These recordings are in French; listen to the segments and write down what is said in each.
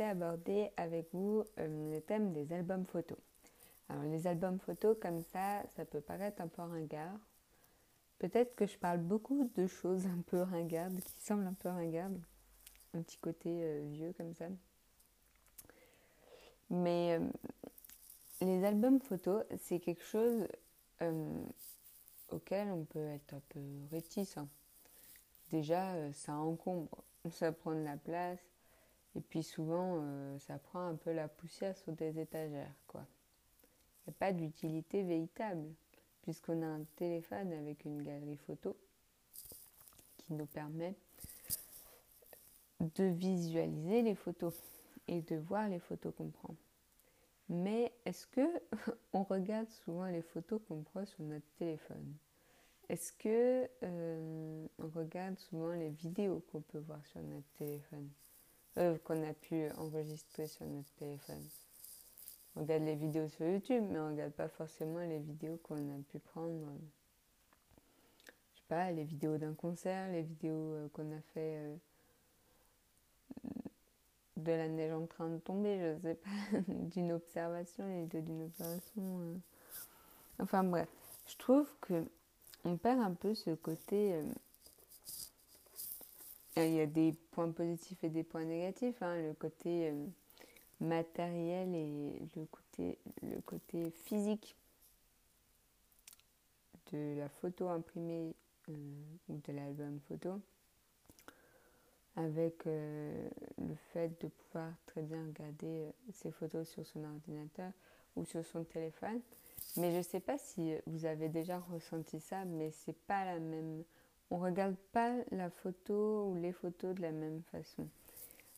aborder avec vous le thème des albums photos. Alors les albums photos comme ça, ça peut paraître un peu ringard. Peut-être que je parle beaucoup de choses un peu ringardes, qui semblent un peu ringardes, un petit côté vieux comme ça. Mais les albums photos, c'est quelque chose auquel on peut être un peu réticent. Déjà, euh, ça encombre, ça prend de la place, et puis souvent, euh, ça prend un peu la poussière sur des étagères, quoi. Il n'y a pas d'utilité véritable, puisqu'on a un téléphone avec une galerie photo qui nous permet de visualiser les photos et de voir les photos qu'on prend. Mais est-ce que on regarde souvent les photos qu'on prend sur notre téléphone? Est-ce que euh, on regarde souvent les vidéos qu'on peut voir sur notre téléphone? Euh, Qu'on a pu enregistrer sur notre téléphone On regarde les vidéos sur YouTube, mais on ne regarde pas forcément les vidéos qu'on a pu prendre. Euh, je sais pas, les vidéos d'un concert, les vidéos qu'on a fait de la neige en train de tomber, je sais pas, d'une observation, les d'une observation. Euh. Enfin bref, je trouve que on perd un peu ce côté. Euh, il y a des points positifs et des points négatifs, hein, le côté euh, matériel et le côté, le côté physique de la photo imprimée ou de l'album photo avec euh, le fait de pouvoir très bien regarder ses euh, photos sur son ordinateur ou sur son téléphone. Mais je ne sais pas si vous avez déjà ressenti ça, mais c'est pas la même. On regarde pas la photo ou les photos de la même façon.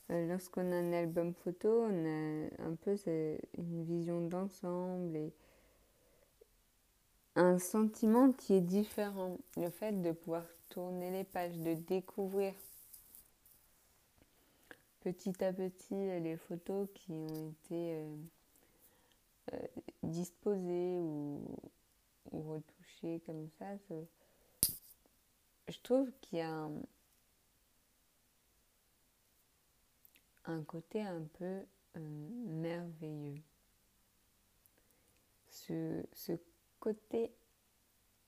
Euh, lorsqu'on a un album photo, on a un peu une vision d'ensemble et un sentiment qui est différent. Le fait de pouvoir tourner les pages, de découvrir petit à petit les photos qui ont été euh, euh, disposées ou, retouchées comme ça, je trouve qu'il y a un, côté un peu euh, merveilleux. Ce, ce, côté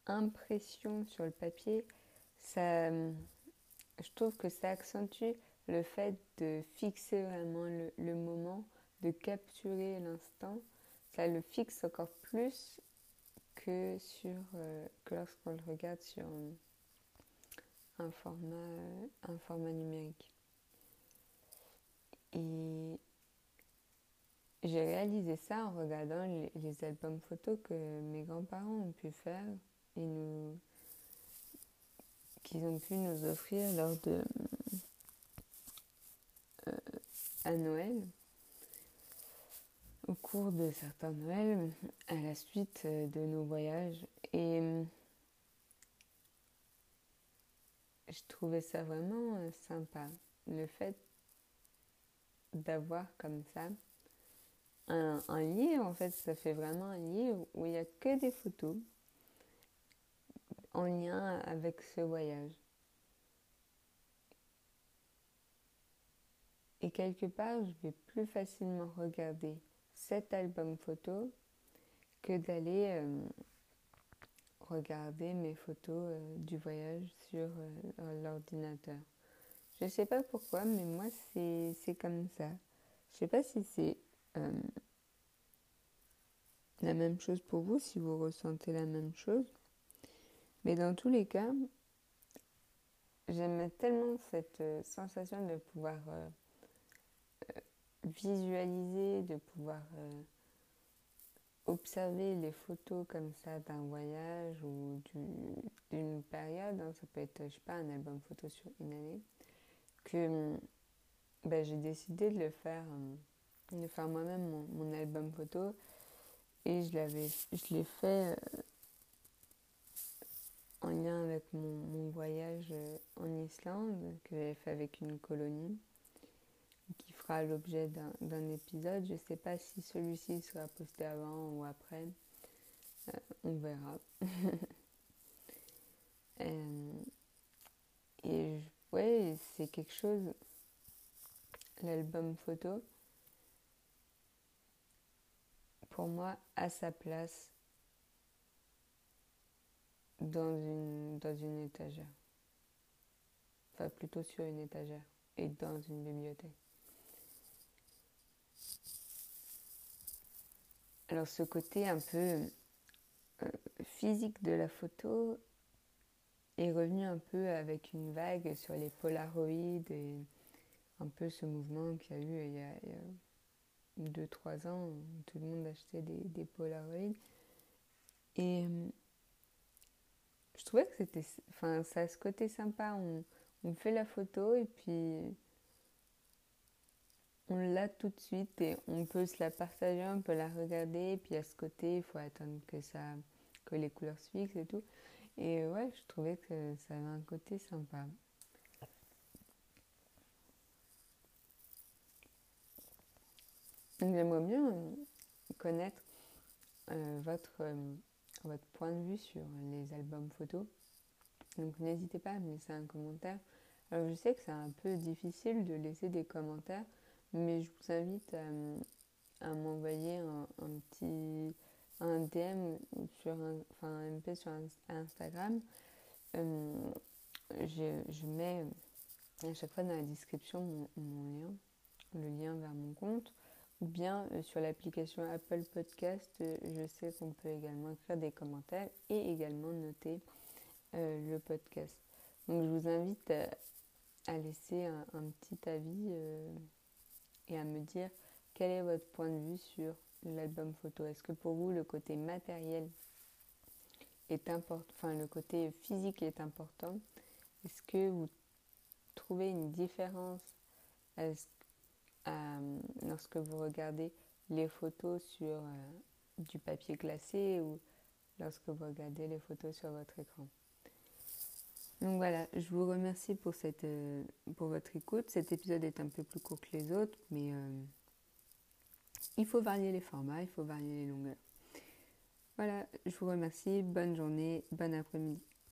impression sur le papier, ça, je trouve que ça accentue le fait de fixer vraiment le, moment, de capturer l'instant, ça le fixe encore plus que, euh, lorsqu'on le regarde sur un format, un format numérique. Et j'ai réalisé ça en regardant les, albums photos que mes grands-parents ont pu faire et nous qu'ils ont pu nous offrir lors de à Noël, au cours de certains Noëls, à la suite de nos voyages. Et je trouvais ça vraiment sympa, le fait d'avoir comme ça un, un, livre, en fait, ça fait vraiment un livre où il n'y a que des photos en lien avec ce voyage. Et quelque part, je vais plus facilement regarder cet album photo que d'aller euh, regarder mes photos euh, du voyage sur euh, l'ordinateur. Je ne sais pas pourquoi, mais moi, c'est comme ça. Je ne sais pas si c'est la même chose pour vous, si vous ressentez la même chose. Mais dans tous les cas, j'aime tellement cette sensation de pouvoir visualiser, de pouvoir euh, observer les photos comme ça d'un voyage ou d'une période, hein. ça peut être, je sais pas, un album photo sur une année, que ben, j'ai décidé de le faire, euh, de faire moi-même mon, album photo et je l'ai fait euh, en lien avec mon, mon voyage en Islande que j'avais fait avec une colonie l'objet d'un épisode. Je sais pas si celui-ci sera posté avant ou après. Euh, on verra. Euh, et ouais, c'est quelque chose. l'album photo, pour moi, a sa place dans une, dans une étagère. Enfin, plutôt sur une étagère et dans une bibliothèque. Alors ce côté un peu euh, physique de la photo est revenu un peu avec une vague sur les polaroïdes et un peu ce mouvement qu'il y a eu il y a, 2-3 ans, tout le monde achetait des, des polaroïdes. Et euh, je trouvais que c'était, enfin, ça a ce côté sympa. On fait la photo et puis on l'a tout de suite et on peut se la partager, on peut la regarder. Puis à ce côté, il faut attendre que ça, que les couleurs se fixent et tout. Et ouais, je trouvais que ça avait un côté sympa. J'aimerais bien connaître euh, votre, euh, votre point de vue sur les albums photos. Donc n'hésitez pas à me laisser un commentaire. Alors je sais que c'est un peu difficile de laisser des commentaires, mais je vous invite à, m'envoyer un, petit un DM sur enfin un MP sur Instagram. Euh, je, mets à chaque fois dans la description mon, lien, le lien vers mon compte. Ou bien euh, sur l'application Apple Podcast, euh, je sais qu'on peut également écrire des commentaires et également noter euh, le podcast. Donc je vous invite à, laisser un, petit avis et à me dire quel est votre point de vue sur l'album photo? Est-ce que pour vous le côté matériel est important, enfin le côté physique est important? Est-ce que vous trouvez une différence lorsque vous regardez les photos sur euh, du papier glacé ou lorsque vous regardez les photos sur votre écran? Donc voilà, je vous remercie pour, cette, euh, pour votre écoute. Cet épisode est un peu plus court que les autres, mais euh, il faut varier les formats, il faut varier les longueurs. Voilà, je vous remercie. Bonne journée, bon après-midi.